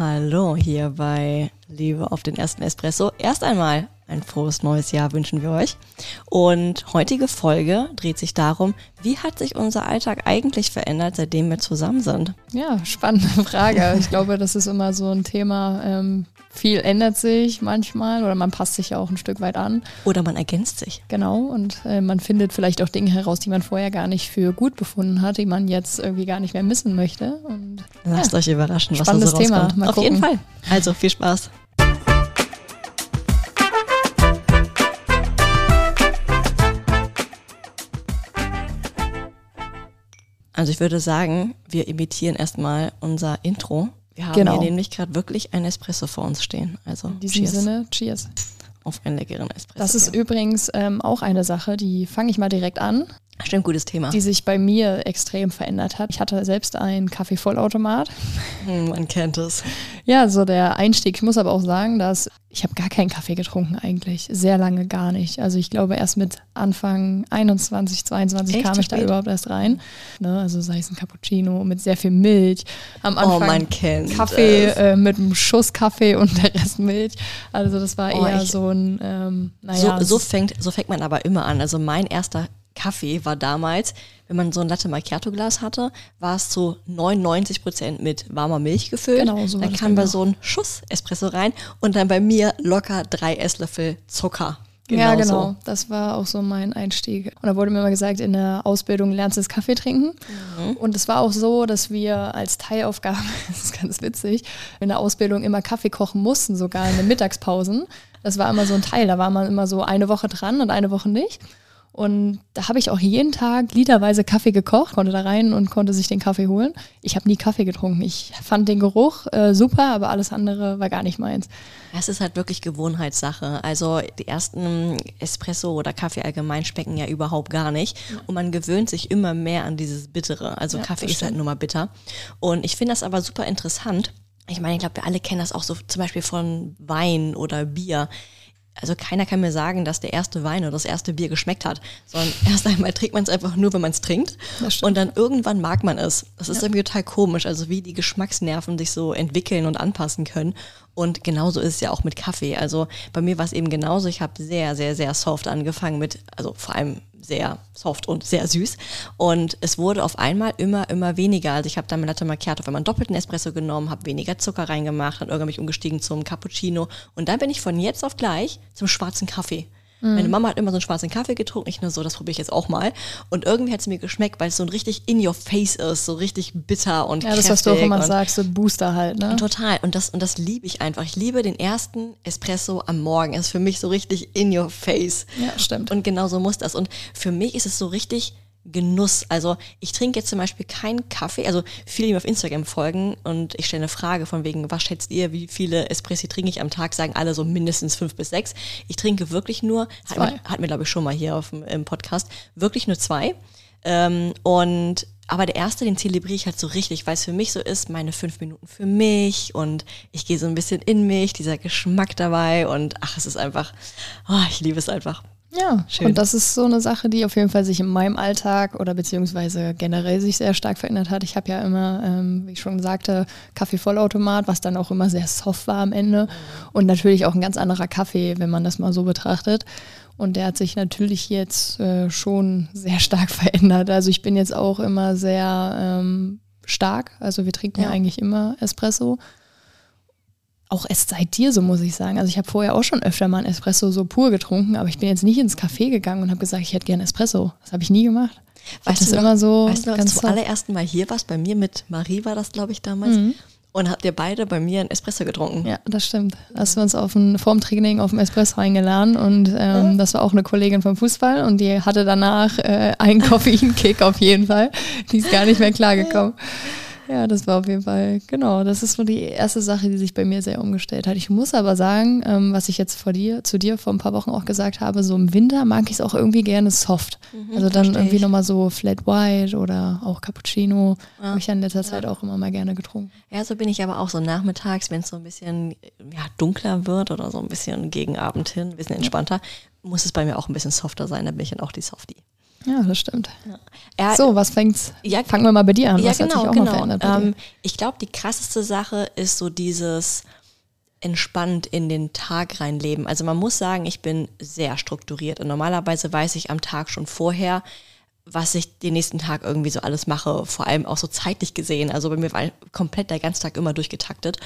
Hallo hier bei Liebe auf den ersten Espresso. Erst einmal ein frohes neues Jahr wünschen wir euch. Und heutige Folge dreht sich darum, wie hat sich unser Alltag eigentlich verändert, seitdem wir zusammen sind? Ja, spannende Frage. Ich glaube, das ist immer so ein Thema. Ähm, viel ändert sich manchmal oder man passt sich ja auch ein Stück weit an. Oder man ergänzt sich. Genau. Und äh, man findet vielleicht auch Dinge heraus, die man vorher gar nicht für gut befunden hat, die man jetzt irgendwie gar nicht mehr missen möchte. Und, Lasst ja, euch überraschen, was da so Thema. rauskommt. Mal Auf gucken. jeden Fall. Also viel Spaß. Also ich würde sagen, wir imitieren erstmal unser Intro. Wir haben Genau. hier nämlich gerade wirklich ein Espresso vor uns stehen. Also In diesem cheers Sinne, cheers. auf einen leckeren Espresso. Das ist übrigens ähm, auch eine Sache, die fange ich mal direkt an, Stimmt, gutes Thema. die sich bei mir extrem verändert hat. Ich hatte selbst einen Kaffeevollautomat. Hm, Man kennt es. Ja, so der Einstieg. Ich muss aber auch sagen, dass ich habe gar keinen Kaffee getrunken eigentlich. Sehr lange gar nicht. Also ich glaube erst mit Anfang 21, 22 Echt? kam ich da überhaupt erst rein. Ne, also sei es ein Cappuccino mit sehr viel Milch. Am Anfang Oh, man kennt Kaffee äh, mit einem Schuss Kaffee und der Rest Milch. Also das war Oh, eher ich- so ein, ähm, naja. so, so, fängt, so fängt man aber immer an. Also mein erster Kaffee war damals, wenn man so ein Latte Macchiato Glas hatte, war es zu 99 Prozent mit warmer Milch gefüllt. Genau, so dann kam bei da so ein Schuss Espresso rein und dann bei mir locker drei Esslöffel Zucker. ja, Genau genau. Das war auch so mein Einstieg. Und da wurde mir immer gesagt, in der Ausbildung lernst du das Kaffee trinken. Mhm. Und es war auch so, dass wir als Teilaufgabe, das ist ganz witzig, in der Ausbildung immer Kaffee kochen mussten, sogar in den Mittagspausen. Das war immer so ein Teil. Da war man immer so eine Woche dran und eine Woche nicht. Und da habe ich auch jeden Tag literweise Kaffee gekocht, konnte da rein und konnte sich den Kaffee holen. Ich habe nie Kaffee getrunken. Ich fand den Geruch äh, super, aber alles andere war gar nicht meins. Es ist halt wirklich Gewohnheitssache. Also die ersten Espresso oder Kaffee allgemein schmecken ja überhaupt gar nicht. Und man gewöhnt sich immer mehr an dieses Bittere. Also Ja, Kaffee ist halt nur mal bitter. Und ich finde das aber super interessant. Ich meine, ich glaube, wir alle kennen das auch so zum Beispiel von Wein oder Bier. Also keiner kann mir sagen, dass der erste Wein oder das erste Bier geschmeckt hat, sondern erst einmal trinkt man es einfach nur, wenn man es trinkt. Und dann irgendwann mag man es. Das ist irgendwie total komisch, also wie die Geschmacksnerven sich so entwickeln und anpassen können. Und genauso ist es ja auch mit Kaffee. Also bei mir war es eben genauso. Ich habe sehr, sehr, sehr soft angefangen mit, also vor allem sehr soft und sehr süß. Und es wurde auf einmal immer, immer weniger. Also ich habe dann mit Latte Macchiato, wenn man doppelten Espresso genommen, habe weniger Zucker reingemacht, dann irgendwann bin ich umgestiegen zum Cappuccino. Und dann bin ich von jetzt auf gleich zum schwarzen Kaffee. Meine Mama hat immer so einen schwarzen Kaffee getrunken. Ich nur so, das probiere ich jetzt auch mal. Und irgendwie hat es mir geschmeckt, weil es so ein richtig in your face ist, so richtig bitter und Ja, das, was du auch immer sagst, so Booster halt, ne? Total. Und das, und das liebe ich einfach. Ich liebe den ersten Espresso am Morgen. Es ist für mich so richtig in your face. Ja, stimmt. Und genau so muss das. Und für mich ist es so richtig Genuss. Also ich trinke jetzt zum Beispiel keinen Kaffee. Also viele, die mir auf Instagram folgen und ich stelle eine Frage von wegen, was schätzt ihr, wie viele Espressi trinke ich am Tag? Sagen alle so mindestens fünf bis sechs. Ich trinke wirklich nur, hat Zwei. mir, hat mir glaube ich schon mal hier auf dem im Podcast, wirklich nur zwei. Ähm, und aber der erste, den zelebriere ich halt so richtig, weil es für mich so ist, meine fünf Minuten für mich und ich gehe so ein bisschen in mich, dieser Geschmack dabei und ach, es ist einfach, oh, ich liebe es einfach. Ja, Schön. und das ist so eine Sache, die auf jeden Fall sich in meinem Alltag oder beziehungsweise generell sich sehr stark verändert hat. Ich habe ja immer, ähm, wie ich schon sagte, Kaffeevollautomat, was dann auch immer sehr soft war am Ende. Und natürlich auch ein ganz anderer Kaffee, wenn man das mal so betrachtet. Und der hat sich natürlich jetzt äh, schon sehr stark verändert. Also ich bin jetzt auch immer sehr ähm, stark. Also wir trinken ja. Ja. eigentlich immer Espresso. Auch erst seit dir, so muss ich sagen. Also ich habe vorher auch schon öfter mal einen Espresso so pur getrunken, aber ich bin jetzt nicht ins Café gegangen und habe gesagt, ich hätte gerne Espresso. Das habe ich nie gemacht. Weißt das du, noch, immer so weißt du, als du zum allerersten Mal hier warst, bei mir mit Marie war das, glaube ich, damals, und habt ihr beide bei mir einen Espresso getrunken. Ja, das stimmt. Hast du uns auf ein, vorm Training auf dem Espresso eingeladen und ähm, das war auch eine Kollegin vom Fußball und die hatte danach äh, einen Koffeinkick auf jeden Fall. Die ist gar nicht mehr klargekommen. Ja, das war auf jeden Fall, genau, das ist so die erste Sache, die sich bei mir sehr umgestellt hat. Ich muss aber sagen, ähm, was ich jetzt vor dir, zu dir vor ein paar Wochen auch gesagt habe, so im Winter mag ich es auch irgendwie gerne soft. also dann irgendwie ich. nochmal so Flat White oder auch Cappuccino. Ja. Habe ich ja in letzter Zeit auch immer mal gerne getrunken. Ja, so bin ich aber auch so nachmittags, wenn es so ein bisschen ja, dunkler wird oder so ein bisschen gegen Abend hin, ein bisschen entspannter, muss es bei mir auch ein bisschen softer sein, da bin ich dann auch die Softie. Ja, das stimmt. Er, So, was fängt's? Ja, Fangen wir mal bei dir an. ja, was hat genau, sich auch genau. mal verändert? Ähm, ich glaube, die krasseste Sache ist so dieses entspannt in den Tag reinleben. Also man muss sagen, ich bin sehr strukturiert und normalerweise weiß ich am Tag schon vorher, was ich den nächsten Tag irgendwie so alles mache, vor allem auch so zeitlich gesehen. Also bei mir war komplett der ganze Tag immer durchgetaktet.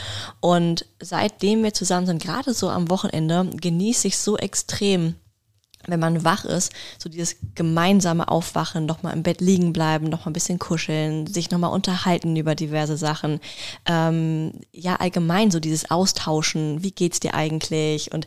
Und seitdem wir zusammen sind, gerade so am Wochenende, genieße ich so extrem, wenn man wach ist, so dieses gemeinsame Aufwachen, nochmal im Bett liegen bleiben, nochmal ein bisschen kuscheln, sich nochmal unterhalten über diverse Sachen. Ähm, ja, allgemein so dieses Austauschen, wie geht's dir eigentlich? Und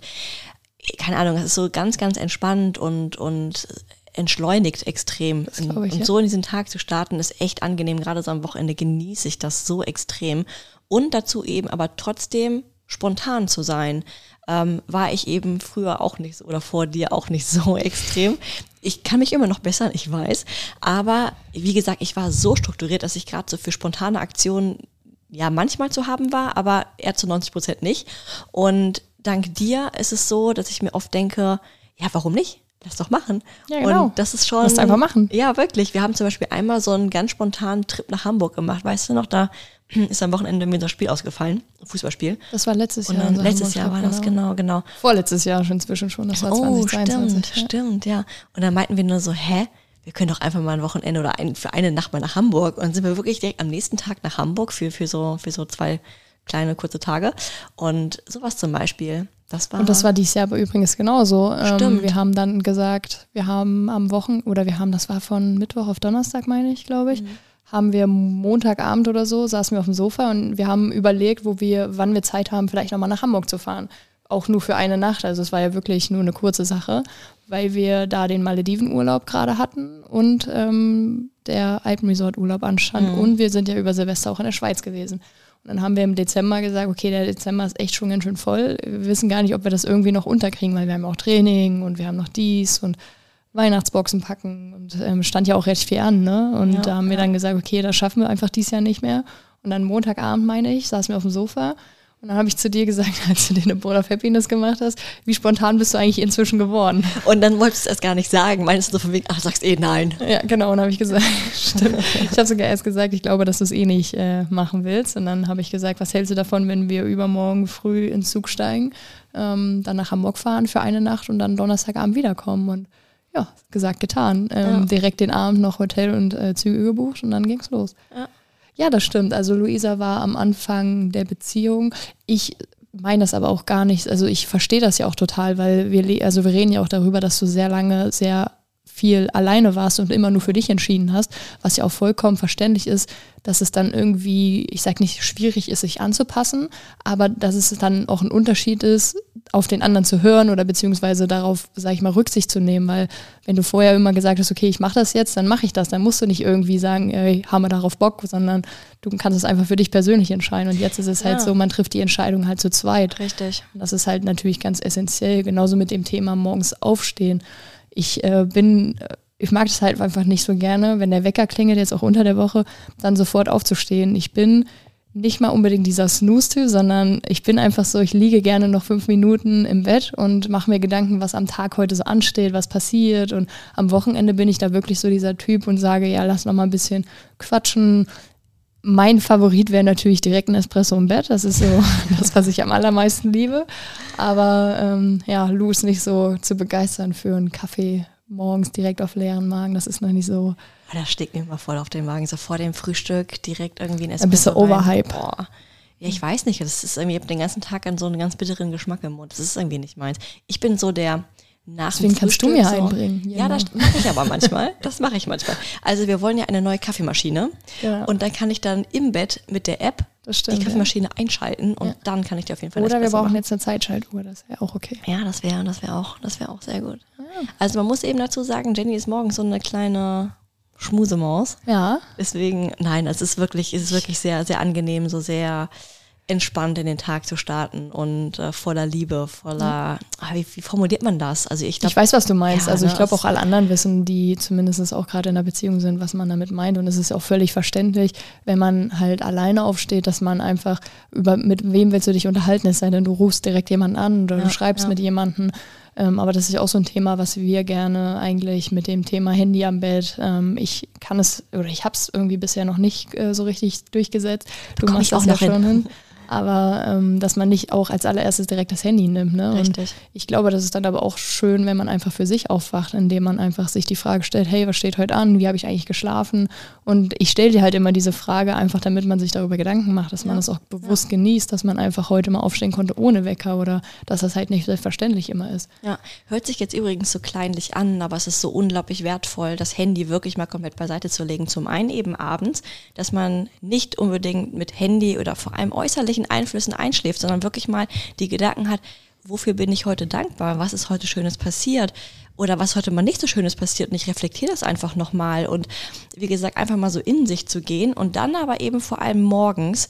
keine Ahnung, es ist so ganz, ganz entspannt und, und entschleunigt extrem. ich, und so in diesen Tag zu starten, ist echt angenehm. Gerade so am Wochenende genieße ich das so extrem. Und dazu eben aber trotzdem spontan zu sein, ähm, war ich eben früher auch nicht so oder vor dir auch nicht so extrem. Ich kann mich immer noch bessern, ich weiß. Aber wie gesagt, ich war so strukturiert, dass ich gerade so für spontane Aktionen ja manchmal zu haben war, aber eher zu 90 Prozent nicht. Und dank dir ist es so, dass ich mir oft denke, ja, warum nicht? Lass doch machen. Ja, genau. Und das ist schon. Lass einfach machen. Ja, wirklich. Wir haben zum Beispiel einmal so einen ganz spontanen Trip nach Hamburg gemacht. Weißt du noch, da ist am Wochenende mir das Spiel ausgefallen, ein Fußballspiel. Das war letztes Und Jahr. dann unser letztes Jahr war das, genau, genau. Vorletztes Jahr schon inzwischen schon. Das war Oh, 2022. stimmt, stimmt, ja. Und dann meinten wir nur so, hä? Wir können doch einfach mal ein Wochenende oder ein, für eine Nacht mal nach Hamburg. Und dann sind wir wirklich direkt am nächsten Tag nach Hamburg für, für, so, für so zwei kleine, kurze Tage. Und sowas zum Beispiel. Das war, Und das war dieses Jahr aber übrigens genauso. Ähm, Stimmt. wir haben dann gesagt, wir haben am Wochen, oder wir haben, das war von Mittwoch auf Donnerstag, meine ich, glaube ich, haben wir Montagabend oder so, saßen wir auf dem Sofa und wir haben überlegt, wo wir, wann wir Zeit haben, vielleicht nochmal nach Hamburg zu fahren. Auch nur für eine Nacht. Also es war ja wirklich nur eine kurze Sache, weil wir da den Maledivenurlaub gerade hatten und ähm, der Alpenresort-Urlaub anstand. Und wir sind ja über Silvester auch in der Schweiz gewesen. Und dann haben wir im Dezember gesagt, okay, der Dezember ist echt schon ganz schön voll. Wir wissen gar nicht, ob wir das irgendwie noch unterkriegen, weil wir haben auch Training und wir haben noch dies und Weihnachtsboxen packen und ähm, stand ja auch recht viel an, ne? Und Ja, da haben wir ja. dann gesagt, okay, das schaffen wir einfach dieses Jahr nicht mehr. Und dann Montagabend, meine ich, saßen wir auf dem Sofa und dann habe ich zu dir gesagt, als du den Board of Happiness gemacht hast, wie spontan bist du eigentlich inzwischen geworden? Und dann wolltest du es gar nicht sagen. Meinst du so von wegen, ach, sagst eh nein. Ja, genau, und habe ich gesagt, stimmt. Ich habe sogar erst gesagt, ich glaube, dass du es eh nicht äh, machen willst. Und dann habe ich gesagt, was hältst du davon, wenn wir übermorgen früh ins Zug steigen, ähm, dann nach Hamburg fahren für eine Nacht und dann Donnerstagabend wiederkommen? Und ja, gesagt, getan. Ähm, Ja. Direkt den Abend noch Hotel und äh, Züge gebucht und dann ging's los. Ja. Ja, das stimmt. Also Luisa war am Anfang der Beziehung. Ich meine das aber auch gar nicht. Also ich verstehe das ja auch total, weil wir, also wir reden ja auch darüber, dass du sehr lange sehr viel alleine warst und immer nur für dich entschieden hast, was ja auch vollkommen verständlich ist, dass es dann irgendwie, ich sag nicht schwierig ist, sich anzupassen, aber dass es dann auch ein Unterschied ist, auf den anderen zu hören oder beziehungsweise darauf, sag ich mal, Rücksicht zu nehmen, weil wenn du vorher immer gesagt hast, okay, ich mache das jetzt, dann mache ich das, dann musst du nicht irgendwie sagen, ey, haben wir darauf Bock, sondern du kannst es einfach für dich persönlich entscheiden und jetzt ist es halt Ja. so, man trifft die Entscheidung halt zu zweit. Richtig. Und Das ist halt natürlich ganz essentiell, genauso mit dem Thema morgens aufstehen. Ich äh, bin, äh, ich mag das halt einfach nicht so gerne, wenn der Wecker klingelt, jetzt auch unter der Woche, dann sofort aufzustehen. Ich bin nicht mal unbedingt dieser Snooze-Typ, sondern ich bin einfach so, ich liege gerne noch fünf Minuten im Bett und mache mir Gedanken, was am Tag heute so ansteht, was passiert. Und am Wochenende bin ich da wirklich so dieser Typ und sage, ja, lass noch mal ein bisschen quatschen. Mein Favorit wäre natürlich direkt ein Espresso im Bett. Das ist so das, was ich am allermeisten liebe. Aber ähm, ja, Lou ist nicht so zu begeistern für einen Kaffee morgens direkt auf leeren Magen. Das ist noch nicht so. Oh, das steckt mir immer voll auf den Magen. So vor dem Frühstück direkt irgendwie ein Espresso rein. overhype. Boah. Ja, ich weiß nicht. Das ist irgendwie, ich hab den ganzen Tag an so einen ganz bitteren Geschmack im Mund. Das ist irgendwie nicht meins. Ich bin so der nach Deswegen dem kannst du mir so, einbringen. Hier Ja, das mache ich aber manchmal. Das mache ich manchmal. Also wir wollen ja eine neue Kaffeemaschine. Ja. Und dann kann ich dann im Bett mit der App stimmt, die Kaffeemaschine einschalten und Ja. dann kann ich dir auf jeden Fall Oder wir brauchen machen. jetzt eine Zeitschaltuhr. Das wäre auch okay. Ja, das wäre das wäre auch, das wäre auch sehr gut. Also man muss eben dazu sagen, Jenny ist morgens so eine kleine Schmusemaus. Ja, Deswegen, nein, es ist wirklich, es ist wirklich sehr, sehr angenehm, so sehr entspannt in den Tag zu starten und äh, voller Liebe, voller, ah, wie, wie formuliert man das? Also ich glaube, ich weiß, was du meinst. Ja, also ich ne, glaube auch alle anderen wissen, die zumindest auch gerade in einer Beziehung sind, was man damit meint. Und es ist auch völlig verständlich, wenn man halt alleine aufsteht, dass man einfach über mit wem willst du dich unterhalten, es sei denn, du rufst direkt jemanden an oder Ja, du schreibst ja. mit jemandem. Ähm, aber das ist auch so ein Thema, was wir gerne eigentlich mit dem Thema Handy am Bett. Ähm, ich kann es oder ich habe es irgendwie bisher noch nicht äh, so richtig durchgesetzt. Du Komm machst das ja noch hin. schon hin. Aber ähm, dass man nicht auch als allererstes direkt das Handy nimmt. Ne? Und Richtig. ich glaube, das ist dann aber auch schön, wenn man einfach für sich aufwacht, indem man einfach sich die Frage stellt, hey, was steht heute an? Wie habe ich eigentlich geschlafen? Und ich stelle dir halt immer diese Frage einfach, damit man sich darüber Gedanken macht, dass man Ja. das auch bewusst genießt, dass man einfach heute mal aufstehen konnte ohne Wecker oder dass das halt nicht selbstverständlich immer ist. Ja, hört sich jetzt übrigens so kleinlich an, aber es ist so unglaublich wertvoll, das Handy wirklich mal komplett beiseite zu legen. Zum einen eben abends, dass man nicht unbedingt mit Handy oder vor allem äußerlichen Einflüssen einschläft, sondern wirklich mal die Gedanken hat, wofür bin ich heute dankbar? Was ist heute Schönes passiert? Oder was heute mal nicht so Schönes passiert? Und ich reflektiere das einfach nochmal. Und wie gesagt, einfach mal so in sich zu gehen und dann aber eben vor allem morgens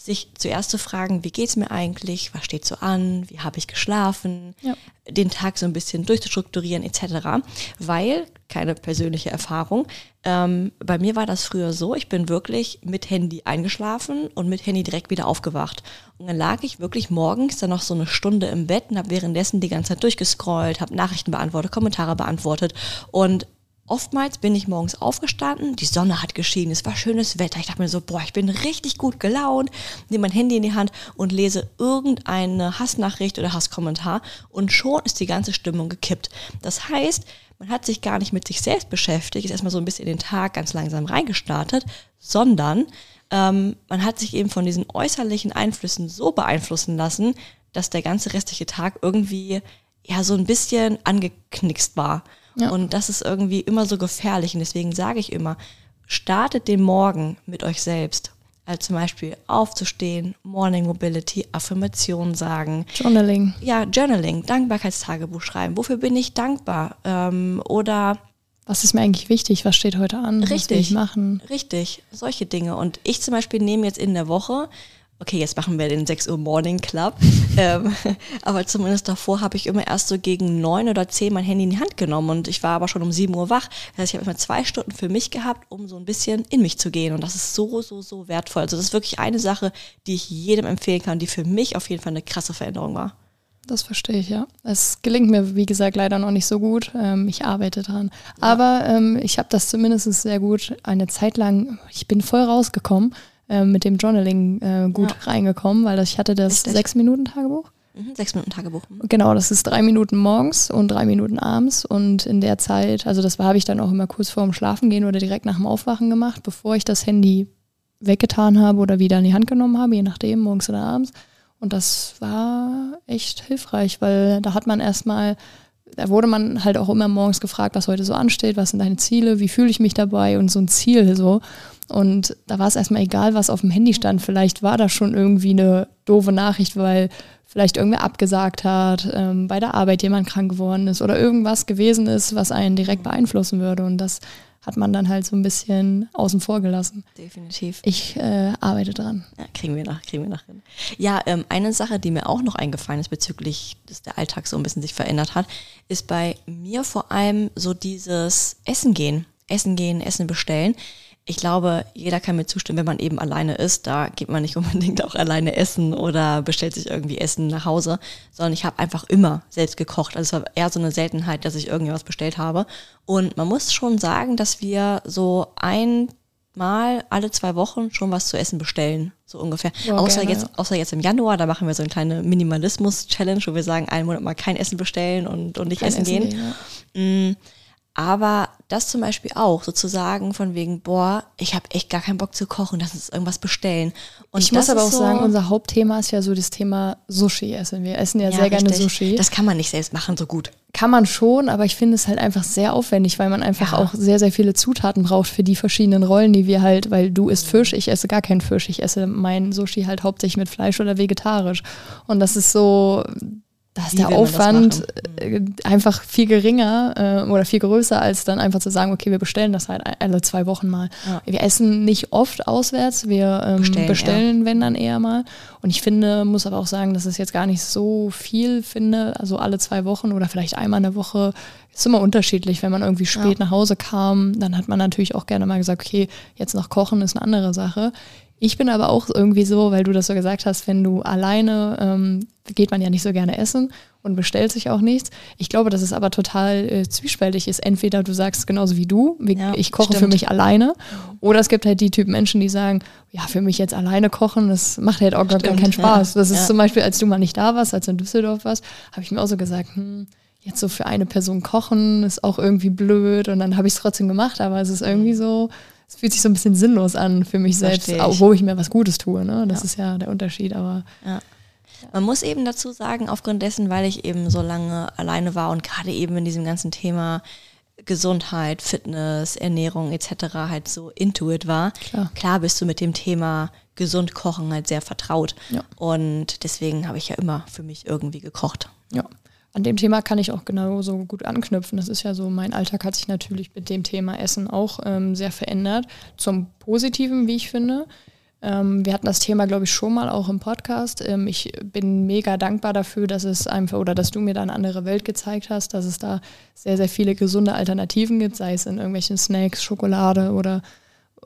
sich zuerst zu fragen, wie geht's mir eigentlich, was steht so an, wie habe ich geschlafen, Ja. den Tag so ein bisschen durchzustrukturieren etc. Weil, keine persönliche Erfahrung, ähm, bei mir war das früher so, ich bin wirklich mit Handy eingeschlafen und mit Handy direkt wieder aufgewacht. Und dann lag ich wirklich morgens dann noch so eine Stunde im Bett und habe währenddessen die ganze Zeit durchgescrollt, habe Nachrichten beantwortet, Kommentare beantwortet und Oftmals bin ich morgens aufgestanden, die Sonne hat geschienen, es war schönes Wetter. Ich dachte mir so, boah, ich bin richtig gut gelaunt, nehme mein Handy in die Hand und lese irgendeine Hassnachricht oder Hasskommentar und schon ist die ganze Stimmung gekippt. Das heißt, man hat sich gar nicht mit sich selbst beschäftigt, ist erstmal so ein bisschen in den Tag ganz langsam reingestartet, sondern ähm, man hat sich eben von diesen äußerlichen Einflüssen so beeinflussen lassen, dass der ganze restliche Tag irgendwie ja so ein bisschen angeknickst war. Ja. Und das ist irgendwie immer so gefährlich. Und deswegen sage ich immer, startet den Morgen mit euch selbst. Also zum Beispiel aufzustehen, Morning Mobility, Affirmationen sagen, Journaling. ja, Journaling, Dankbarkeitstagebuch schreiben. Wofür bin ich dankbar? Ähm, oder Was ist mir eigentlich wichtig? Was steht heute an? Was will Richtig. ich machen? Richtig, solche Dinge. Und ich zum Beispiel nehme jetzt in der Woche, okay, jetzt machen wir den 6 Uhr Morning Club, ähm, aber zumindest davor habe ich immer erst so gegen 9 oder 10 mein Handy in die Hand genommen und ich war aber schon um 7 Uhr wach. Das heißt, ich habe immer zwei Stunden für mich gehabt, um so ein bisschen in mich zu gehen. Und das ist so, so, so wertvoll. Also das ist wirklich eine Sache, die ich jedem empfehlen kann, die für mich auf jeden Fall eine krasse Veränderung war. Das verstehe ich, ja. Es gelingt mir, wie gesagt, leider noch nicht so gut. Ähm, ich arbeite dran. Aber ähm, ich habe das zumindest sehr gut eine Zeit lang, ich bin voll rausgekommen, ähm, mit dem Journaling äh, gut Ja. reingekommen, weil das, ich hatte das. Sechs-Minuten-Tagebuch. Mhm, sechs Minuten Tagebuch. Genau, das ist drei Minuten morgens und drei Minuten abends. Und in der Zeit, also das habe ich dann auch immer kurz vor dem Schlafengehen oder direkt nach dem Aufwachen gemacht, bevor ich das Handy weggetan habe oder wieder in die Hand genommen habe, je nachdem, morgens oder abends. Und das war echt hilfreich, weil da hat man erstmal, da wurde man halt auch immer morgens gefragt, was heute so ansteht, was sind deine Ziele, wie fühle ich mich dabei und so ein Ziel so. Und da war es erstmal egal, was auf dem Handy stand. Vielleicht war da schon irgendwie eine doofe Nachricht, weil vielleicht irgendwer abgesagt hat, ähm, bei der Arbeit jemand krank geworden ist oder irgendwas gewesen ist, was einen direkt beeinflussen würde. Und das hat man dann halt so ein bisschen außen vor gelassen. Definitiv. Ich äh, arbeite dran. Ja, kriegen wir nach, kriegen wir nach hin. Ja, ähm, eine Sache, die mir auch noch eingefallen ist bezüglich, dass der Alltag so ein bisschen sich verändert hat, ist bei mir vor allem so dieses Essen gehen. Essen gehen, Essen bestellen. Ich glaube, jeder kann mir zustimmen, wenn man eben alleine ist, da geht man nicht unbedingt auch alleine essen oder bestellt sich irgendwie Essen nach Hause, sondern ich habe einfach immer selbst gekocht. Also es war eher so eine Seltenheit, dass ich irgendwas bestellt habe. Und man muss schon sagen, dass wir so einmal alle zwei Wochen schon was zu essen bestellen, so ungefähr. Ja, außer, gerne, jetzt, außer jetzt im Januar, da machen wir so eine kleine Minimalismus-Challenge, wo wir sagen, einen Monat mal kein Essen bestellen und, und nicht Kein essen, gehen. ja. Mm, Aber das zum Beispiel auch, sozusagen von wegen, boah, ich habe echt gar keinen Bock zu kochen, lass uns irgendwas bestellen. Und ich muss aber auch so- sagen, unser Hauptthema ist ja so das Thema Sushi essen. Wir essen ja, sehr gerne richtig. Sushi. Das kann man nicht selbst machen, so gut. kann man schon, aber ich finde es halt einfach sehr aufwendig, weil man einfach Ja. auch sehr, sehr viele Zutaten braucht für die verschiedenen Rollen, die wir halt, weil du isst Fisch, ich esse gar keinen Fisch. Ich esse mein Sushi halt hauptsächlich mit Fleisch oder vegetarisch. Und das ist so, da ist der Aufwand äh, einfach viel geringer äh, oder viel größer, als dann einfach zu sagen, okay, wir bestellen das halt alle zwei Wochen mal. Ja. Wir essen nicht oft auswärts, wir ähm, Bestellen, bestellen, wenn dann eher mal. Und ich finde, muss aber auch sagen, dass es jetzt gar nicht so viel finde, also alle zwei Wochen oder vielleicht einmal in der Woche, ist immer unterschiedlich. Wenn man irgendwie spät Ja. nach Hause kam, dann hat man natürlich auch gerne mal gesagt, okay, jetzt noch kochen ist eine andere Sache. Ich bin aber auch irgendwie so, weil du das so gesagt hast, wenn du alleine, ähm, geht man ja nicht so gerne essen und bestellt sich auch nichts. Ich glaube, dass es aber total äh, zwiespältig ist. Entweder du sagst genauso wie du, wie, Ja, ich koche stimmt. für mich alleine, oder es gibt halt die Typen Menschen, die sagen, ja, für mich jetzt alleine kochen, das macht halt auch gar, keinen Spaß. ja, Das ist ja. zum Beispiel, als du mal nicht da warst, als du in Düsseldorf warst, habe ich mir auch so gesagt, hm, jetzt so für eine Person kochen ist auch irgendwie blöd und dann habe ich es trotzdem gemacht, aber es ist irgendwie so, es fühlt sich so ein bisschen sinnlos an für mich selbst, obwohl ich mir was Gutes tue. Ne? Das Ja. ist ja der Unterschied, aber Ja. Man muss eben dazu sagen, aufgrund dessen, weil ich eben so lange alleine war und gerade eben in diesem ganzen Thema Gesundheit, Fitness, Ernährung etc. halt so into it war, Klar. bist du mit dem Thema gesund kochen halt sehr vertraut. Ja. Und deswegen habe ich ja immer für mich irgendwie gekocht. Ja, an dem Thema kann ich auch genauso gut anknüpfen. Das ist ja so, mein Alltag hat sich natürlich mit dem Thema Essen auch ähm, sehr verändert. Zum Positiven, wie ich finde. Ähm, wir hatten das Thema, glaube ich, schon mal auch im Podcast. Ähm, ich bin mega dankbar dafür, dass es einfach oder dass du mir da eine andere Welt gezeigt hast, dass es da sehr, sehr viele gesunde Alternativen gibt, sei es in irgendwelchen Snacks, Schokolade oder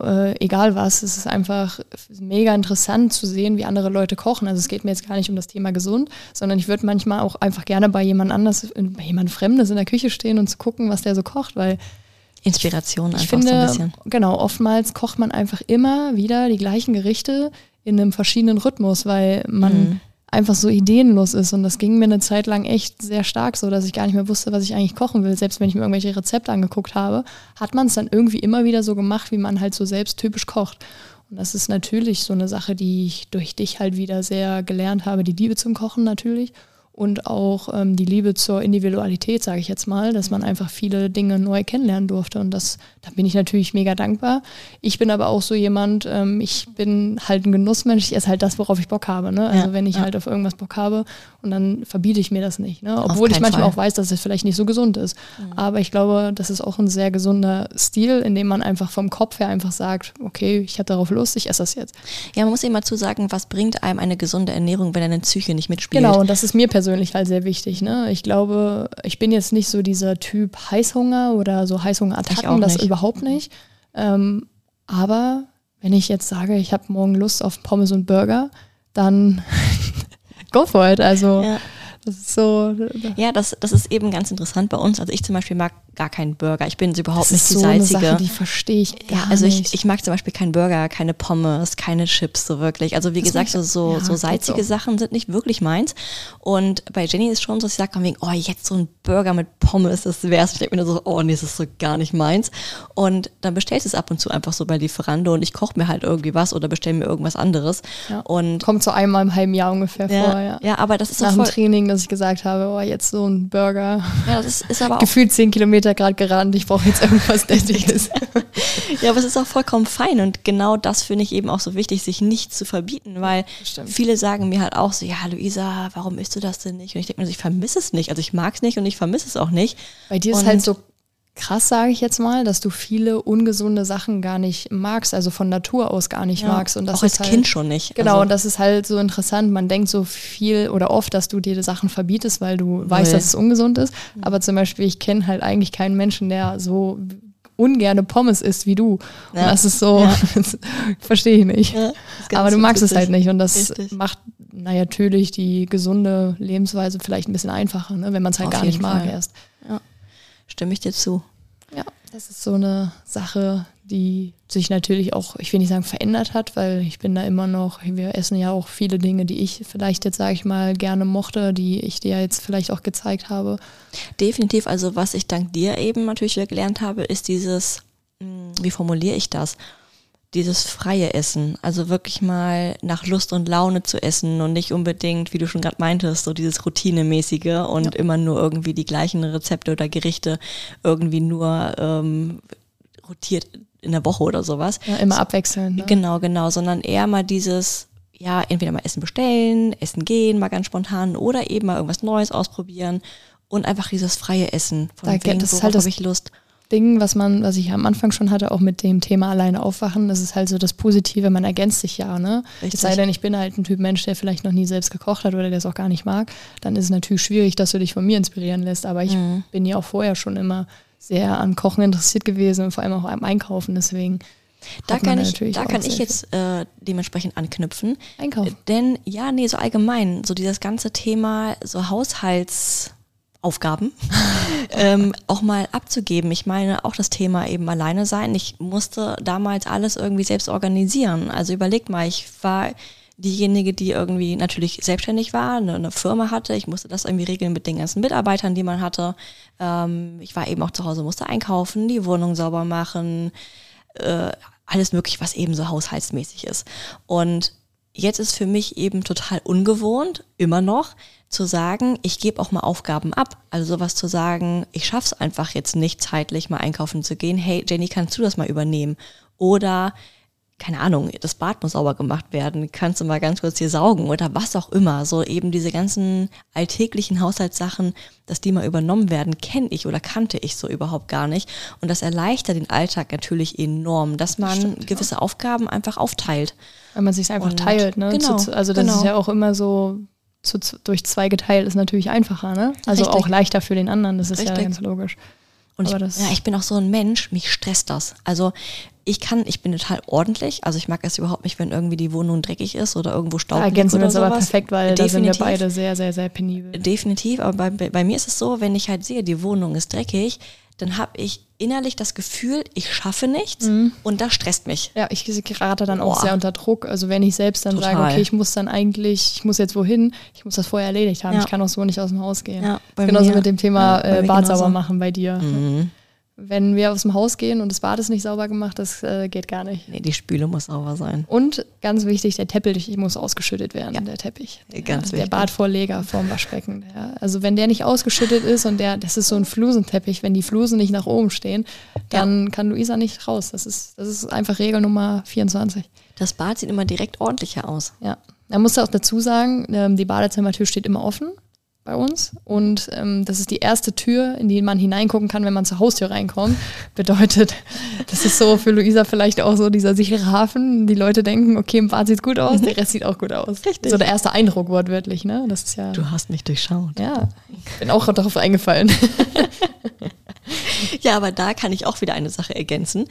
äh, egal was. Es ist einfach mega interessant zu sehen, wie andere Leute kochen. Also es geht mir jetzt gar nicht um das Thema gesund, sondern ich würde manchmal auch einfach gerne bei jemand anders, bei jemand Fremdes in der Küche stehen und zu gucken, was der so kocht, weil Inspiration ich einfach finde, so ein bisschen. genau, oftmals kocht man einfach immer wieder die gleichen Gerichte in einem verschiedenen Rhythmus, weil man Mhm. Einfach so ideenlos ist. Und das ging mir eine Zeit lang echt sehr stark so, dass ich gar nicht mehr wusste, was ich eigentlich kochen will. Selbst wenn ich mir irgendwelche Rezepte angeguckt habe, hat man es dann irgendwie immer wieder so gemacht, wie man halt so selbst typisch kocht. Und das ist natürlich so eine Sache, die ich durch dich halt wieder sehr gelernt habe, die Liebe zum Kochen natürlich. Und auch ähm, die Liebe zur Individualität, sage ich jetzt mal, dass man einfach viele Dinge neu kennenlernen durfte. Und das, da bin ich natürlich mega dankbar. Ich bin aber auch so jemand, ähm, ich bin halt ein Genussmensch, ich esse halt das, worauf ich Bock habe. Ne? Also Ja, wenn ich ja. halt auf irgendwas Bock habe und dann verbiete ich mir das nicht. Ne? Obwohl ich manchmal Fall. auch weiß, dass es vielleicht nicht so gesund ist. Aber ich glaube, das ist auch ein sehr gesunder Stil, in dem man einfach vom Kopf her einfach sagt, okay, ich habe darauf Lust, ich esse das jetzt. Ja, man muss eben mal zu sagen, was bringt einem eine gesunde Ernährung, wenn deine Psyche nicht mitspielt? Genau, und das ist mir persönlich halt sehr wichtig. Ne? Ich glaube, ich bin jetzt nicht so dieser Typ Heißhunger oder so Heißhungerattacken, das überhaupt nicht. Ähm, aber wenn ich jetzt sage, ich habe morgen Lust auf Pommes und Burger, dann go for it. Also Ja. Das ist so, Ja, das, das ist eben ganz interessant bei uns. Also ich zum Beispiel mag gar keinen Burger. Ich bin überhaupt das nicht die so eine salzige. Sache, die verstehe ich ja, also nicht. ich, ich mag zum Beispiel keinen Burger, keine Pommes, keine Chips so wirklich. Also wie Das gesagt, so, so, ja, so salzige so. Sachen sind nicht wirklich meins. Und bei Jenny ist schon so, dass ich sage, von wegen, oh, jetzt so ein Burger mit Pommes, das wär's. Ich denke mir nur so, oh nee, das ist so gar nicht meins. Und dann bestellst du es ab und zu einfach so bei Lieferando und ich koche mir halt irgendwie was oder bestelle mir irgendwas anderes. Ja. Und Kommt so einmal im halben Jahr ungefähr ja, vor, ja. ja, aber das ist Nach voll, Training, dass ich gesagt habe, oh, jetzt so ein Burger. ja, das ist, ist aber auch Gefühlt zehn Kilometer gerade gerannt, ich brauche jetzt irgendwas Deftiges. Ja, aber es ist auch vollkommen fein und genau das finde ich eben auch so wichtig, sich nicht zu verbieten, weil Stimmt. viele sagen mir halt auch so, ja, Luisa, warum isst du das denn nicht? Und ich denke mir so, ich vermisse es nicht. Also ich mag es nicht und ich vermisse es auch nicht. Bei dir ist Und- halt so krass, sage ich jetzt mal, dass du viele ungesunde Sachen gar nicht magst, also von Natur aus gar nicht magst. Und das auch als halt, Kind schon nicht. Genau, Also, und das ist halt so interessant. Man denkt so viel oder oft, dass du dir die Sachen verbietest, weil du weißt, dass es ungesund ist. Mhm. Aber zum Beispiel, ich kenne halt eigentlich keinen Menschen, der so ungerne Pommes isst wie du. Und Ja. das ist so, Ja. verstehe ich nicht. Ja, Aber du magst es witzig. halt nicht und das Richtig. macht na, natürlich die gesunde Lebensweise vielleicht ein bisschen einfacher, ne? wenn man es halt Auf gar nicht mag Fall. erst. Stimme ich dir zu. Ja, das ist so eine Sache, die sich natürlich auch, ich will nicht sagen verändert hat, weil ich bin da immer noch, wir essen ja auch viele Dinge, die ich vielleicht jetzt, sage ich mal, gerne mochte, die ich dir jetzt vielleicht auch gezeigt habe. Definitiv, also was ich dank dir eben natürlich gelernt habe, ist dieses, mh, wie formuliere ich das? Dieses freie Essen, also wirklich mal nach Lust und Laune zu essen und nicht unbedingt, wie du schon gerade meintest, so dieses routinemäßige und immer nur irgendwie die gleichen Rezepte oder Gerichte irgendwie nur ähm, rotiert in der Woche oder sowas. Ja, immer abwechselnd. Ne? Genau, genau, sondern eher mal dieses, ja, entweder mal Essen bestellen, Essen gehen, mal ganz spontan oder eben mal irgendwas Neues ausprobieren und einfach dieses freie Essen. Von Da- wegen, das ist worauf halt habe ich Lust. Ding, was man, was ich am Anfang schon hatte, auch mit dem Thema alleine aufwachen, das ist halt so das Positive, man ergänzt sich ja, ne? Richtig. Es sei denn, ich bin halt ein Typ Mensch, der vielleicht noch nie selbst gekocht hat oder der es auch gar nicht mag, dann ist es natürlich schwierig, dass du dich von mir inspirieren lässt. Aber ich bin ja auch vorher schon immer sehr an Kochen interessiert gewesen und vor allem auch am Einkaufen. Deswegen Da kann ich, da kann ich jetzt äh, dementsprechend anknüpfen. Einkaufen. Denn ja, nee, so allgemein, so dieses ganze Thema, so Haushaltsaufgaben ähm, auch mal abzugeben. Ich meine auch das Thema eben alleine sein. Ich musste damals alles irgendwie selbst organisieren. Also überlegt mal, ich war diejenige, die irgendwie natürlich selbstständig war, eine, eine Firma hatte. Ich musste das irgendwie regeln mit den ganzen Mitarbeitern, die man hatte. Ähm, ich war eben auch zu Hause, musste einkaufen, die Wohnung sauber machen, äh, alles mögliche, was eben so haushaltsmäßig ist. Und jetzt ist für mich eben total ungewohnt, immer noch, zu sagen, ich gebe auch mal Aufgaben ab. Also sowas zu sagen, ich schaff's einfach jetzt nicht zeitlich mal einkaufen zu gehen. Hey, Jenny, kannst du das mal übernehmen? Oder keine Ahnung, das Bad muss sauber gemacht werden, kannst du mal ganz kurz hier saugen oder was auch immer. So eben diese ganzen alltäglichen Haushaltssachen, dass die mal übernommen werden, kenne ich oder kannte ich so überhaupt gar nicht. Und das erleichtert den Alltag natürlich enorm, dass man Stimmt, gewisse Aufgaben einfach aufteilt. Wenn man sich einfach Und- teilt, ne? genau, also das genau. ist ja auch immer so, zu, durch zwei geteilt ist natürlich einfacher, ne? Also Richtig. auch leichter für den anderen, das ist ja Richtig. ganz logisch. Und ich, ja, ich bin auch so ein Mensch, mich stresst das. Also ich kann, ich bin total ordentlich. Also ich mag es überhaupt nicht, wenn irgendwie die Wohnung dreckig ist oder irgendwo Staub Da ergänzen wir uns aber perfekt, weil da sind wir Definitiv. beide sehr, sehr, sehr penibel. Definitiv, aber bei, bei mir ist es so, wenn ich halt sehe, die Wohnung ist dreckig, dann habe ich innerlich das Gefühl, ich schaffe nichts und das stresst mich. Ja, ich gerate dann auch Boah. sehr unter Druck. Also wenn ich selbst dann Total. sage, okay, ich muss dann eigentlich, ich muss jetzt wohin, ich muss das vorher erledigt haben. Ja. Ich kann auch so nicht aus dem Haus gehen. Ja, bei Genauso mir- mit dem Thema ja, äh, Bad sauber machen bei dir. Mhm. Wenn wir aus dem Haus gehen und das Bad ist nicht sauber gemacht, das äh, geht gar nicht. Nee, die Spüle muss sauber sein. Und ganz wichtig, der Teppich muss ausgeschüttet werden, Ja. der Teppich. Ganz der wichtig. Badvorleger vorm Waschbecken. Der, also wenn der nicht ausgeschüttet ist und der, das ist so ein Flusenteppich, wenn die Flusen nicht nach oben stehen, dann kann Luisa nicht raus. Das ist, das ist einfach Regel Nummer 24. Das Bad sieht immer direkt ordentlicher aus. Ja. Man muss auch dazu sagen, ähm, die Badezimmertür steht immer offen bei uns und ähm, das ist die erste Tür, in die man hineingucken kann, wenn man zur Haustür reinkommt. Bedeutet, das ist so für Luisa vielleicht auch so dieser sichere Hafen. Die Leute denken, okay, im Bad sieht gut aus, der Rest sieht auch gut aus. Richtig. So der erste Eindruck wortwörtlich, ne? Das ist ja. Du hast mich durchschaut. Ja, bin auch darauf eingefallen. Ja, aber da kann ich auch wieder eine Sache ergänzen.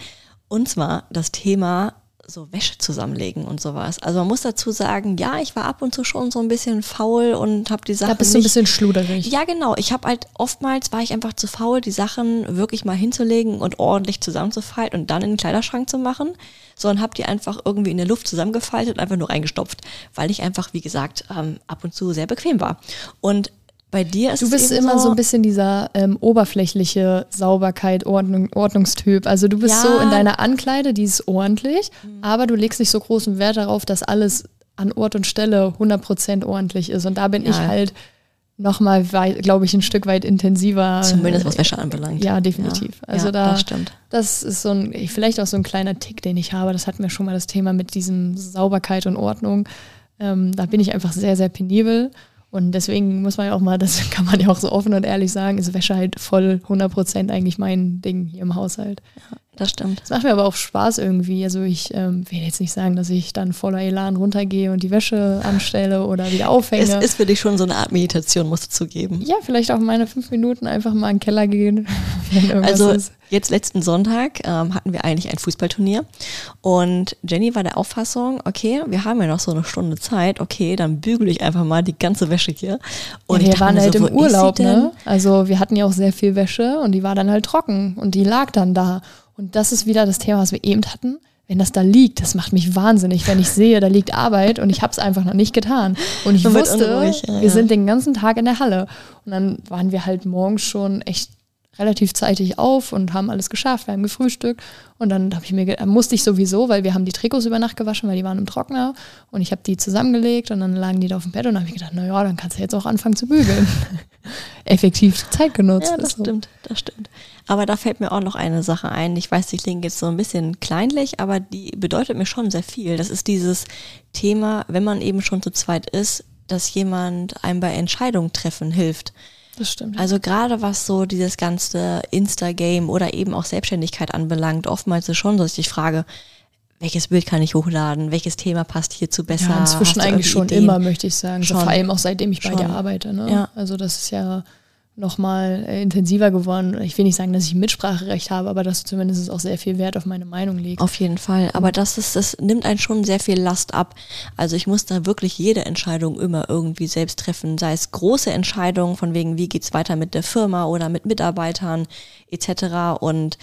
Und zwar das Thema so Wäsche zusammenlegen und sowas. Also man muss dazu sagen, ja, ich war ab und zu schon so ein bisschen faul und habe die Sachen Da bist du ein bisschen schluderig. Ja, genau. Ich habe halt oftmals war ich einfach zu faul, die Sachen wirklich mal hinzulegen und ordentlich zusammenzufalten und dann in den Kleiderschrank zu machen, sondern habe die einfach irgendwie in der Luft zusammengefaltet und einfach nur reingestopft, weil ich einfach, wie gesagt, ähm, ab und zu sehr bequem war. Und bei dir ist Du bist immer so ein bisschen dieser ähm, oberflächliche Sauberkeit, Ordnung, Ordnungstyp. Also du bist Ja. Mhm. so in deiner Ankleide, die ist ordentlich, aber du legst nicht so großen Wert darauf, dass alles an Ort und Stelle 100% ordentlich ist. Und da bin ich Ja. halt nochmal, glaube ich, ein Stück weit intensiver. zumindest was Wäsche anbelangt. Ja, definitiv. Ja, also ja, da, das stimmt. das ist so ein, vielleicht auch so ein kleiner Tick, den ich habe. Das hatten wir schon mal das Thema mit diesem Sauberkeit und Ordnung. Ähm, da bin ich einfach sehr, sehr penibel. Und deswegen muss man ja auch mal, das kann man ja auch so offen und ehrlich sagen, ist Wäsche halt voll 100% eigentlich mein Ding hier im Haushalt. Das stimmt. Das macht mir aber auch Spaß irgendwie. Also ich ähm, will jetzt nicht sagen, dass ich dann voller Elan runtergehe und die Wäsche anstelle oder wieder aufhänge. Es ist für dich schon so eine Art Meditation, musst du zugeben. ja, vielleicht auch meine fünf Minuten einfach mal in den Keller gehen, Also ist. jetzt letzten Sonntag ähm, hatten wir eigentlich ein Fußballturnier und Jenny war der Auffassung, okay, wir haben ja noch so eine Stunde Zeit, okay, dann bügele ich einfach mal die ganze Wäsche hier. Und ja, wir waren halt so, im Urlaub, ne? Also wir hatten ja auch sehr viel Wäsche und die war dann halt trocken und die lag dann da. Und das ist wieder das Thema, was wir eben hatten. Wenn das da liegt, das macht mich wahnsinnig, wenn ich sehe, da liegt Arbeit und ich habe es einfach noch nicht getan. Und ich wusste, unruhig, ja, wir ja. sind den ganzen Tag in der Halle. Und dann waren wir halt morgens schon echt relativ zeitig auf und haben alles geschafft. Wir haben gefrühstückt und dann habe ich mir, musste ich sowieso, weil wir haben die Trikots über Nacht gewaschen, weil die waren im Trockner und ich habe die zusammengelegt und dann lagen die da auf dem Bett und dann habe ich gedacht, na ja, dann kannst du jetzt auch anfangen zu bügeln. Effektiv Zeit genutzt. Ja, das so. stimmt, das stimmt. Aber da fällt mir auch noch eine Sache ein. Ich weiß, die klingt jetzt so ein bisschen kleinlich, aber die bedeutet mir schon sehr viel. Das ist dieses Thema, wenn man eben schon zu zweit ist, dass jemand einem bei Entscheidungen treffen hilft. Das stimmt. Also gerade was so dieses ganze Insta-Game oder eben auch Selbstständigkeit anbelangt, oftmals ist es schon so, dass ich frage, welches Bild kann ich hochladen, welches Thema passt hierzu besser? ja, inzwischen eigentlich schon Ideen? immer, möchte ich sagen. So Schon. vor allem auch seitdem ich bei Schon. dir arbeite. Ne? Ja. Also das ist ja nochmal äh, intensiver geworden. Ich will nicht sagen, dass ich Mitspracherecht habe, aber dass zumindest auch sehr viel Wert auf meine Meinung legt. Auf jeden Fall. Aber das ist, das nimmt einen schon sehr viel Last ab. Also ich muss da wirklich jede Entscheidung immer irgendwie selbst treffen, sei es große Entscheidungen von wegen, wie geht's weiter mit der Firma oder mit Mitarbeitern etc. Und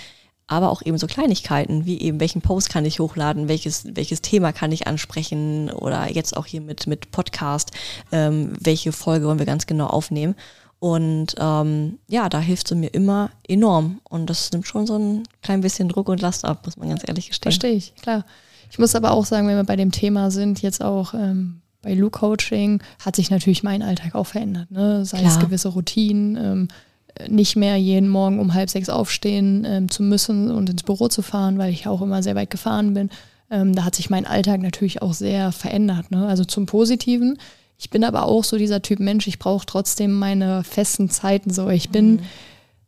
aber auch eben so Kleinigkeiten, wie eben welchen Post kann ich hochladen, welches, welches Thema kann ich ansprechen oder jetzt auch hier mit, mit Podcast, ähm, welche Folge wollen wir ganz genau aufnehmen. Und ähm, ja, da hilft sie mir immer enorm. Und das nimmt schon so ein klein bisschen Druck und Last ab, muss man ganz ehrlich gestehen. Verstehe ich, klar. Ich muss aber auch sagen, wenn wir bei dem Thema sind, jetzt auch ähm, bei Look-Coaching, hat sich natürlich mein Alltag auch verändert. Ne? Sei klar. es gewisse Routinen, ähm, nicht mehr jeden Morgen um halb sechs aufstehen ähm, zu müssen und ins Büro zu fahren, weil ich auch immer sehr weit gefahren bin. Ähm, da hat sich mein Alltag natürlich auch sehr verändert. Ne? Also zum Positiven. Ich bin aber auch so dieser Typ Mensch, ich brauche trotzdem meine festen Zeiten so. Ich bin, mhm.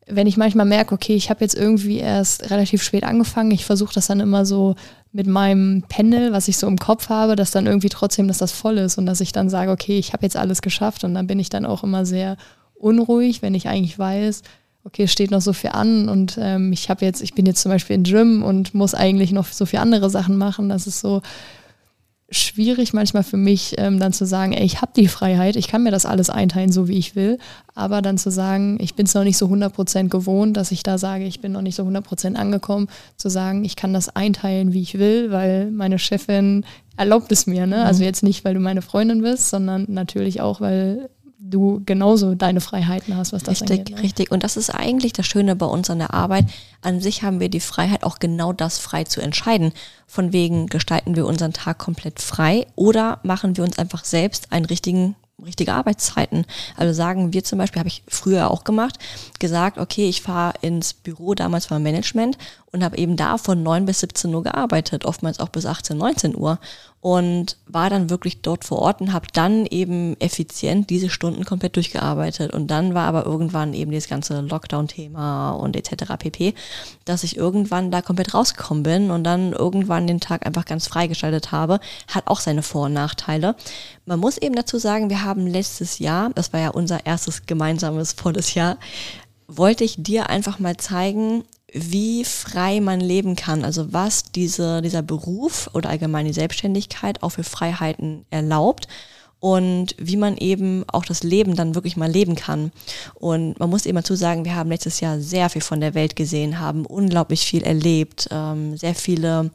wenn ich manchmal merke, okay, ich habe jetzt irgendwie erst relativ spät angefangen, ich versuche das dann immer so mit meinem Pendel, was ich so im Kopf habe, dass dann irgendwie trotzdem, dass das voll ist und dass ich dann sage, okay, ich habe jetzt alles geschafft und dann bin ich dann auch immer sehr unruhig, wenn ich eigentlich weiß, okay, es steht noch so viel an und ähm, ich habe jetzt, ich bin jetzt zum Beispiel in Gym und muss eigentlich noch so viele andere Sachen machen. Das ist so, schwierig manchmal für mich, ähm, dann zu sagen, ey, ich habe die Freiheit, ich kann mir das alles einteilen, so wie ich will, aber dann zu sagen, ich bin es noch nicht so 100% gewohnt, dass ich da sage, ich bin noch nicht so 100% angekommen, zu sagen, ich kann das einteilen, wie ich will, weil meine Chefin erlaubt es mir. Ne? Mhm. Also jetzt nicht, weil du meine Freundin bist, sondern natürlich auch, weil du genauso deine Freiheiten hast, was das richtig, angeht. Ne? Richtig, und das ist eigentlich das Schöne bei uns an der Arbeit. An sich haben wir die Freiheit, auch genau das frei zu entscheiden. Von wegen gestalten wir unseren Tag komplett frei oder machen wir uns einfach selbst einen richtigen richtige Arbeitszeiten. Also sagen wir zum Beispiel, habe ich früher auch gemacht, gesagt, okay, ich fahre ins Büro, damals war Management und habe eben da von 9 bis 17 Uhr gearbeitet, oftmals auch bis 18, 19 Uhr und war dann wirklich dort vor Ort und habe dann eben effizient diese Stunden komplett durchgearbeitet. Und dann war aber irgendwann eben dieses ganze Lockdown-Thema und etc. pp, dass ich irgendwann da komplett rausgekommen bin und dann irgendwann den Tag einfach ganz freigeschaltet habe. Hat auch seine Vor- und Nachteile. Man muss eben dazu sagen, wir haben letztes Jahr, das war ja unser erstes gemeinsames volles Jahr, wollte ich dir einfach mal zeigen, wie frei man leben kann, also was diese, dieser Beruf oder allgemein die Selbstständigkeit auch für Freiheiten erlaubt und wie man eben auch das Leben dann wirklich mal leben kann. Und man muss eben dazu sagen, wir haben letztes Jahr sehr viel von der Welt gesehen, haben unglaublich viel erlebt, ähm, sehr viele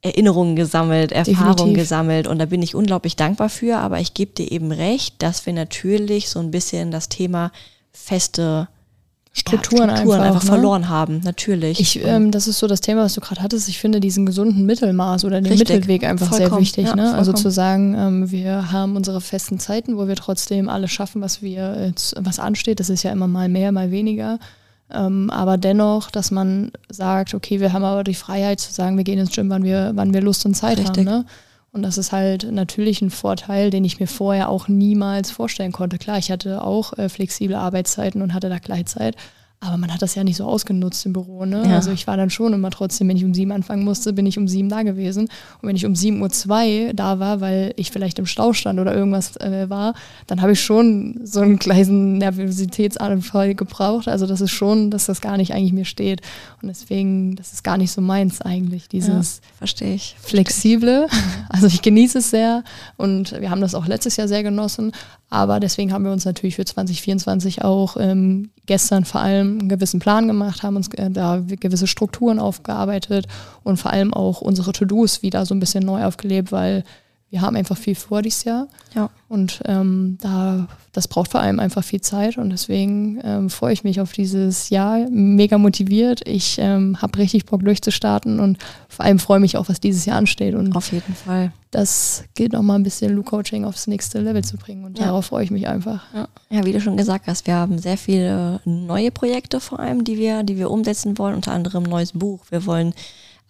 Erinnerungen gesammelt, Erfahrungen gesammelt und da bin ich unglaublich dankbar für, aber ich gebe dir eben recht, dass wir natürlich so ein bisschen das Thema feste Strukturen, ja, Strukturen einfach, einfach ne? verloren haben, natürlich. Ich, ähm, das ist so das Thema, was du gerade hattest. Ich finde diesen gesunden Mittelmaß oder den Richtig. Mittelweg einfach vollkommen. sehr wichtig. Ja, ne? Also zu sagen, ähm, wir haben unsere festen Zeiten, wo wir trotzdem alles schaffen, was wir, was ansteht. Das ist ja immer mal mehr, mal weniger. Ähm, aber dennoch, dass man sagt, okay, wir haben aber die Freiheit zu sagen, wir gehen ins Gym, wann wir, wann wir Lust und Zeit Richtig. haben. Ne? Und das ist halt natürlich ein Vorteil, den ich mir vorher auch niemals vorstellen konnte. Klar, ich hatte auch äh, flexible Arbeitszeiten und hatte da Gleitzeit, aber man hat das ja nicht so ausgenutzt im Büro. Ne? Ja. Also ich war dann schon immer trotzdem, wenn ich um sieben anfangen musste, bin ich um sieben da gewesen. Und wenn ich um sieben Uhr zwei da war, weil ich vielleicht im Stau stand oder irgendwas äh, war, dann habe ich schon so einen kleinen Nervositätsanfall gebraucht. Also das ist schon, dass das gar nicht eigentlich mir steht. Und deswegen, das ist gar nicht so meins eigentlich, dieses ja, verstehe ich. flexible. Also ich genieße es sehr und wir haben das auch letztes Jahr sehr genossen. Aber deswegen haben wir uns natürlich für 2024 auch ähm, gestern vor allem einen gewissen Plan gemacht, haben uns äh, da gewisse Strukturen aufgearbeitet und vor allem auch unsere To-Dos wieder so ein bisschen neu aufgelebt, weil wir haben einfach viel vor dieses Jahr. Ja. Und ähm, da, das braucht vor allem einfach viel Zeit und deswegen ähm, freue ich mich auf dieses Jahr. Mega motiviert. Ich ähm, habe richtig Bock durchzustarten und vor allem freue mich auch, was dieses Jahr ansteht. Und auf jeden Fall. Das gilt noch mal ein bisschen Loop Coaching aufs nächste Level zu bringen und ja. darauf freue ich mich einfach. Ja. ja, wie du schon gesagt hast, wir haben sehr viele neue Projekte vor allem, die wir, die wir umsetzen wollen. Unter anderem ein neues Buch. Wir wollen,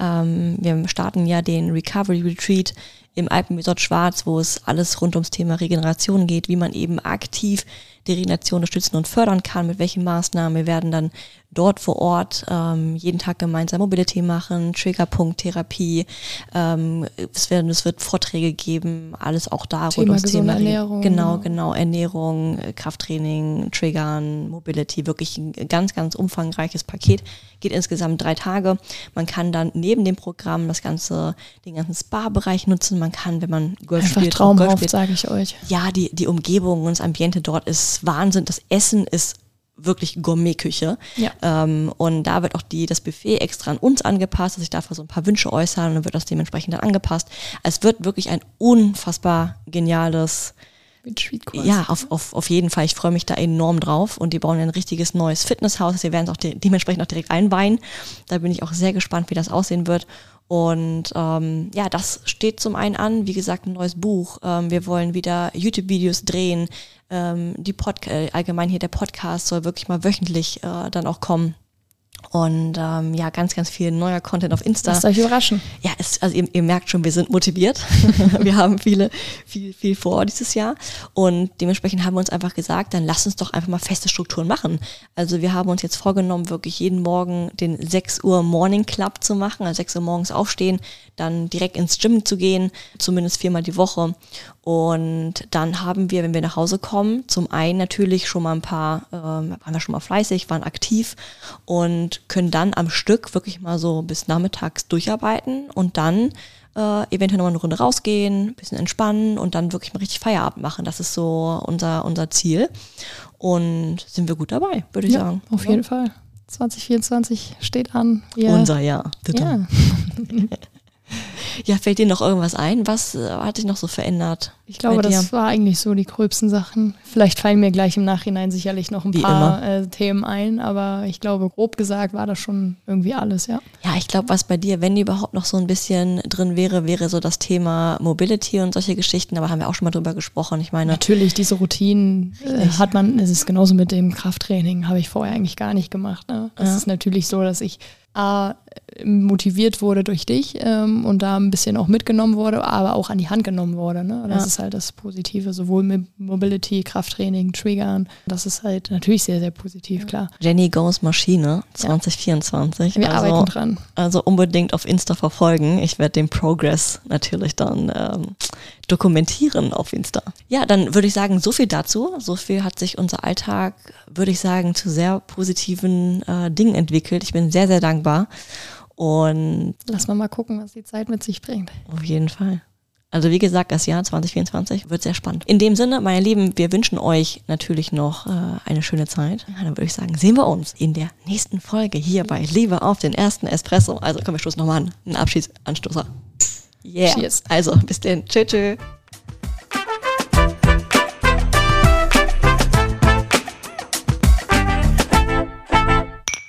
ähm, wir starten ja den Recovery Retreat im Alpenresort Schwarz, wo es alles rund ums Thema Regeneration geht, wie man eben aktiv die Regeneration unterstützen und fördern kann, mit welchen Maßnahmen. Wir werden dann dort vor Ort ähm, jeden Tag gemeinsam Mobility machen, Triggerpunkt-Therapie. Ähm, es, werden, es wird Vorträge geben, alles auch da Thema rund ums Thema Ernährung. Genau, genau. Ernährung, Krafttraining, Triggern, Mobility, wirklich ein ganz, ganz umfangreiches Paket. Geht insgesamt drei Tage. Man kann dann neben dem Programm das ganze, den ganzen Spa-Bereich nutzen. Man kann, wenn man Golf Einfach spielt, traumhaft, sage ich euch. Ja, die, die Umgebung und das Ambiente dort ist Wahnsinn. Das Essen ist wirklich Gourmetküche. Ja. Ähm, und da wird auch die, das Buffet extra an uns angepasst, dass ich dafür so ein paar Wünsche äußern und dann wird das dementsprechend dann angepasst. Es wird wirklich ein unfassbar geniales ja, auf, auf, auf jeden Fall. Ich freue mich da enorm drauf. Und die bauen ein richtiges neues Fitnesshaus. Sie werden es auch de dementsprechend auch direkt einweihen. Da bin ich auch sehr gespannt, wie das aussehen wird. Und ähm, ja, das steht zum einen an. Wie gesagt, ein neues Buch. Ähm, wir wollen wieder YouTube-Videos drehen ähm, die Pod äh, allgemein hier der Podcast soll wirklich mal wöchentlich äh, dann auch kommen. Und ähm, ja, ganz, ganz viel neuer Content auf Insta. Lasst euch überraschen. Ja, es, also ihr, ihr merkt schon, wir sind motiviert. wir haben viele, viel, viel vor dieses Jahr. Und dementsprechend haben wir uns einfach gesagt, dann lass uns doch einfach mal feste Strukturen machen. Also wir haben uns jetzt vorgenommen, wirklich jeden Morgen den 6 Uhr Morning Club zu machen, also 6 Uhr morgens aufstehen, dann direkt ins Gym zu gehen, zumindest viermal die Woche. Und dann haben wir, wenn wir nach Hause kommen, zum einen natürlich schon mal ein paar, ähm, waren wir schon mal fleißig, waren aktiv und können dann am Stück wirklich mal so bis nachmittags durcharbeiten und dann äh, eventuell nochmal eine Runde rausgehen, ein bisschen entspannen und dann wirklich mal richtig Feierabend machen. Das ist so unser, unser Ziel. Und sind wir gut dabei, würde ich ja, sagen. Auf jeden Fall. 2024 steht an. Wir, Unser Jahr. Ja. Ja, fällt dir noch irgendwas ein? Was äh, hat sich noch so verändert? Ich glaube, das war eigentlich so die gröbsten Sachen. Vielleicht fallen mir gleich im Nachhinein sicherlich noch ein Wie paar äh, Themen ein, aber ich glaube, grob gesagt war das schon irgendwie alles, ja. Ja, ich glaube, was bei dir, wenn überhaupt noch so ein bisschen drin wäre, wäre so das Thema Mobility und solche Geschichten, aber haben wir auch schon mal drüber gesprochen. Ich meine. Natürlich, diese Routinen äh, hat man, es ist genauso mit dem Krafttraining, habe ich vorher eigentlich gar nicht gemacht. Ne? Es ja. ist natürlich so, dass ich A, motiviert wurde durch dich ähm, und da ein bisschen auch mitgenommen wurde, aber auch an die Hand genommen wurde. Ne? Das ja. ist halt das Positive, sowohl mit Mobility, Krafttraining, Triggern. Das ist halt natürlich sehr, sehr positiv, klar. Jenny Goes Maschine 2024. Ja. Wir also, arbeiten dran. Also unbedingt auf Insta verfolgen. Ich werde den Progress natürlich dann ähm, dokumentieren auf Insta. Ja, dann würde ich sagen, so viel dazu. So viel hat sich unser Alltag, würde ich sagen, zu sehr positiven äh, Dingen entwickelt. Ich bin sehr, sehr dankbar. Und lass mal mal gucken, was die Zeit mit sich bringt. Auf jeden Fall. Also wie gesagt, das Jahr 2024 wird sehr spannend. In dem Sinne, meine Lieben, wir wünschen euch natürlich noch äh, eine schöne Zeit. Dann würde ich sagen, sehen wir uns in der nächsten Folge hier bei Liebe auf den ersten Espresso. Also komm, wir stoßen nochmal an. Ein Abschiedsanstoßer. Yeah. Cheers. Also bis dann. Tschüss. tschüss.